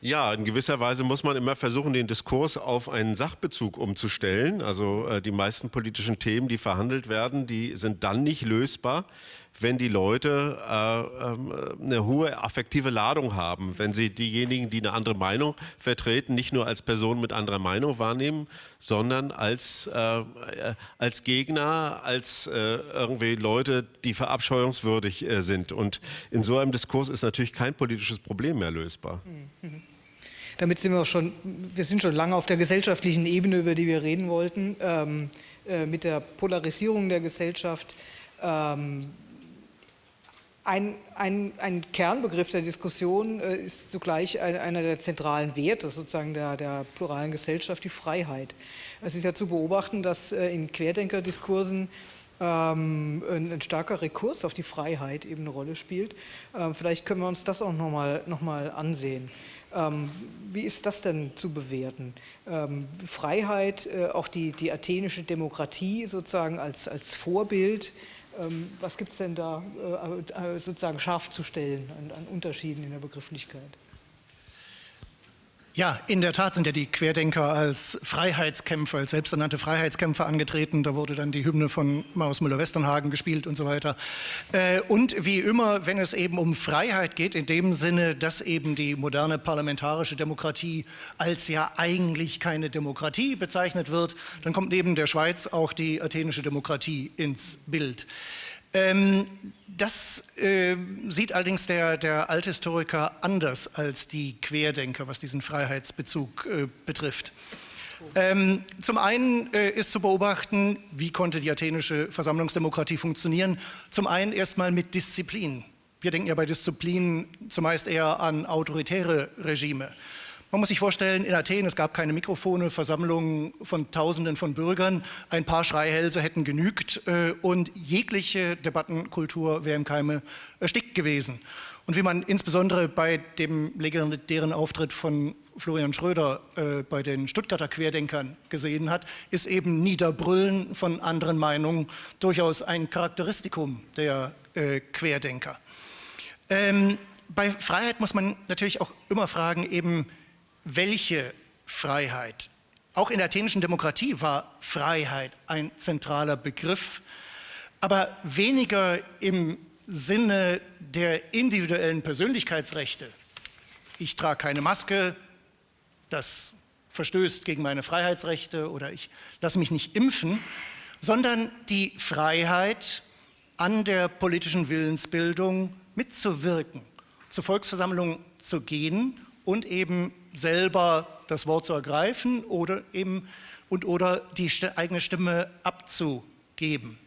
D: Ja, in gewisser Weise muss man immer versuchen, den Diskurs auf einen Sachbezug umzustellen. Also äh, die meisten politischen Themen, die verhandelt werden, die sind dann nicht lösbar, wenn die Leute äh, äh, eine hohe affektive Ladung haben, wenn sie diejenigen, die eine andere Meinung vertreten, nicht nur als Person mit anderer Meinung wahrnehmen, sondern als, äh, als Gegner, als äh, irgendwie Leute, die verabscheuungswürdig äh, sind. Und in so einem Diskurs ist natürlich kein politisches Problem mehr lösbar. Mhm.
C: Damit sind wir auch schon, wir sind schon lange auf der gesellschaftlichen Ebene, über die wir reden wollten, ähm, äh, mit der Polarisierung der Gesellschaft. Ähm, ein, ein, ein, Kernbegriff der Diskussion äh, ist zugleich ein, einer der zentralen Werte sozusagen der, der, pluralen Gesellschaft, die Freiheit. Es ist ja zu beobachten, dass äh, in Querdenkerdiskursen ähm, ein, ein, starker Rekurs auf die Freiheit eben eine Rolle spielt. Ähm, vielleicht können wir uns das auch nochmal noch mal ansehen. Ähm, wie ist das denn zu bewerten? Ähm, Freiheit, äh, auch die, die athenische Demokratie sozusagen als, als Vorbild. Ähm, was gibt es denn da äh, äh, sozusagen scharf zu stellen an, an Unterschieden in der Begrifflichkeit?
E: Ja, in der Tat sind ja die Querdenker als Freiheitskämpfer, als selbsternannte Freiheitskämpfer angetreten. Da wurde dann die Hymne von Maus Müller-Westernhagen gespielt und so weiter. Äh, und wie immer, wenn es eben um Freiheit geht, in dem Sinne, dass eben die moderne parlamentarische Demokratie als ja eigentlich keine Demokratie bezeichnet wird, dann kommt neben der Schweiz auch die athenische Demokratie ins Bild. Ähm, das äh, sieht allerdings der, der Althistoriker anders als die Querdenker, was diesen Freiheitsbezug äh, betrifft. Ähm, zum einen äh, ist zu beobachten, wie konnte die athenische Versammlungsdemokratie funktionieren. Zum einen erstmal mit Disziplin. Wir denken ja bei Disziplin zumeist eher an autoritäre Regime. Man muss sich vorstellen, in Athen, es gab keine Mikrofone, Versammlungen von Tausenden von Bürgern, ein paar Schreihälse hätten genügt äh, und jegliche Debattenkultur wäre im Keime erstickt gewesen. Und wie man insbesondere bei dem legendären Auftritt von Florian Schröder äh, bei den Stuttgarter Querdenkern gesehen hat, ist eben Niederbrüllen von anderen Meinungen durchaus ein Charakteristikum der äh, Querdenker. Ähm, bei Freiheit muss man natürlich auch immer fragen, eben welche Freiheit. Auch in der athenischen Demokratie war Freiheit ein zentraler Begriff, aber weniger im Sinne der individuellen Persönlichkeitsrechte. Ich trage keine Maske, das verstößt gegen meine Freiheitsrechte oder ich lasse mich nicht impfen, sondern die Freiheit, an der politischen Willensbildung mitzuwirken, zur Volksversammlung zu gehen und eben selber das Wort zu ergreifen oder eben und oder die eigene Stimme abzugeben.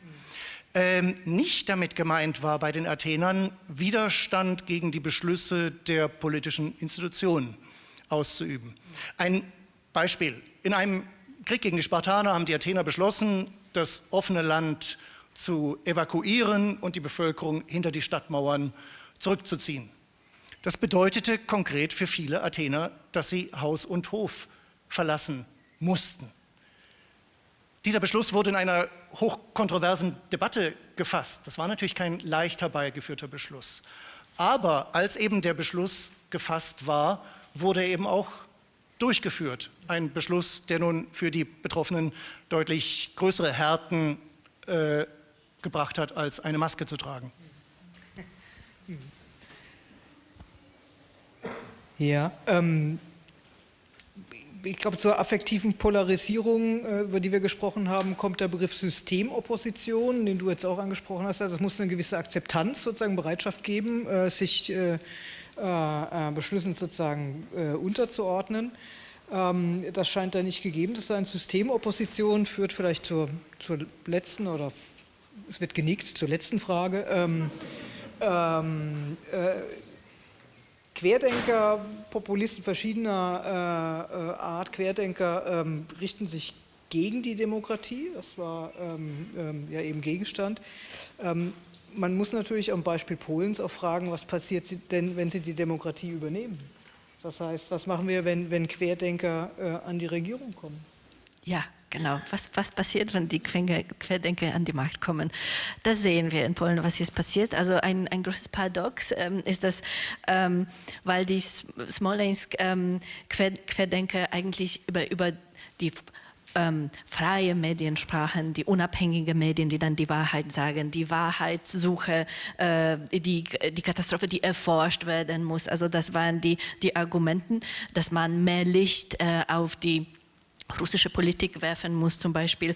E: Ähm, nicht damit gemeint war bei den Athenern Widerstand gegen die Beschlüsse der politischen Institutionen auszuüben. Ein Beispiel. In einem Krieg gegen die Spartaner haben die Athener beschlossen, das offene Land zu evakuieren und die Bevölkerung hinter die Stadtmauern zurückzuziehen. Das bedeutete konkret für viele Athener, dass sie Haus und Hof verlassen mussten. Dieser Beschluss wurde in einer hochkontroversen Debatte gefasst. Das war natürlich kein leicht herbeigeführter Beschluss. Aber als eben der Beschluss gefasst war, wurde er eben auch durchgeführt. Ein Beschluss, der nun für die Betroffenen deutlich größere Härten äh, gebracht hat, als eine Maske zu tragen.
C: Ja, ähm, ich glaube, zur affektiven Polarisierung, äh, über die wir gesprochen haben, kommt der Begriff Systemopposition, den du jetzt auch angesprochen hast. Also es muss eine gewisse Akzeptanz, sozusagen Bereitschaft geben, äh, sich äh, Beschlüssen sozusagen unterzuordnen. Ähm, das scheint da nicht gegeben zu sein. Systemopposition führt vielleicht zur, zur letzten oder es wird genickt zur letzten Frage. Ähm, ähm, Querdenker, Populisten verschiedener äh, äh, Art, Querdenker ähm, richten sich gegen die Demokratie. Das war ähm, ähm, ja eben Gegenstand. Ähm, man muss natürlich am Beispiel Polens auch fragen, was passiert denn, wenn sie die Demokratie übernehmen? Das heißt, was machen wir, wenn, wenn Querdenker äh, an die Regierung kommen?
F: Ja, Genau, was, was passiert, wenn die Querdenker an die Macht kommen? Das sehen wir in Polen, was jetzt passiert. Also ein, ein großes Paradox ähm, ist das, ähm, weil die Smolensk ähm, eigentlich über, über die ähm, freie Medien sprachen, die unabhängige Medien, die dann die Wahrheit sagen, die Wahrheitssuche, äh, die, die Katastrophe, die erforscht werden muss. Also das waren die, die Argumenten, dass man mehr Licht äh, auf die russische Politik werfen muss zum Beispiel.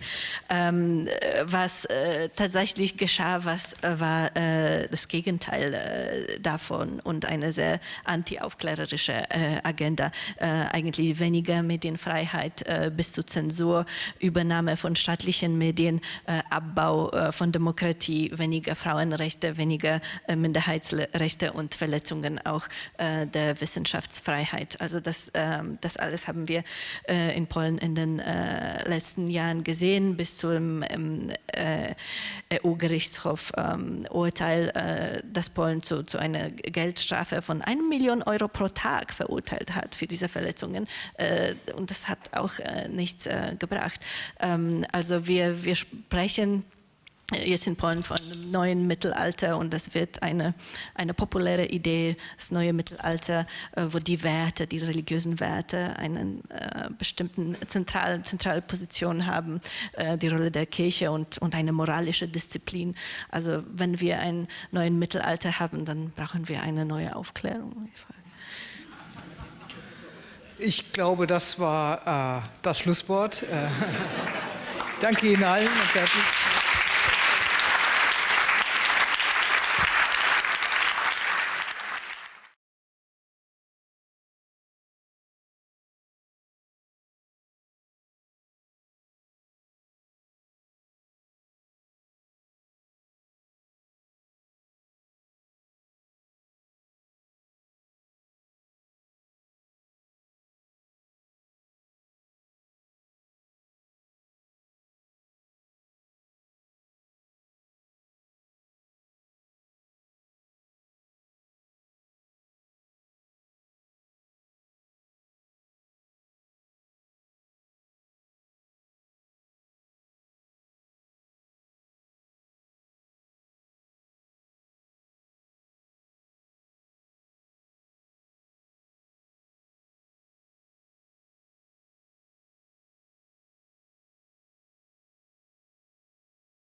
F: Ähm, was äh, tatsächlich geschah, was äh, war äh, das Gegenteil äh, davon und eine sehr anti-aufklärerische äh, Agenda. Eigentlich weniger Medienfreiheit bis zu Zensur, Übernahme von staatlichen Medien, Abbau von Demokratie, weniger Frauenrechte, weniger Minderheitsrechte und Verletzungen auch der Wissenschaftsfreiheit. Also das, ähm, das alles haben wir in Polen in den äh, letzten Jahren gesehen, bis zum ähm, äh, EU-Gerichtshof ähm, äh, das Polen zu, zu einer Geldstrafe von 1 Million Euro pro Tag verurteilt hat für diese Verletzungen. Äh, und das hat auch äh, nichts äh, gebracht. Ähm, also wir, wir sprechen jetzt in Polen von einem neuen Mittelalter und das wird eine, eine populäre Idee, das neue Mittelalter, äh, wo die Werte, die religiösen Werte einen äh, bestimmten zentralen, zentrale Position haben, äh, die Rolle der Kirche und, und eine moralische Disziplin. Also wenn wir ein neues Mittelalter haben, dann brauchen wir eine neue Aufklärung.
C: Ich glaube, das war äh, das Schlusswort. Äh, danke Ihnen allen und herzlich.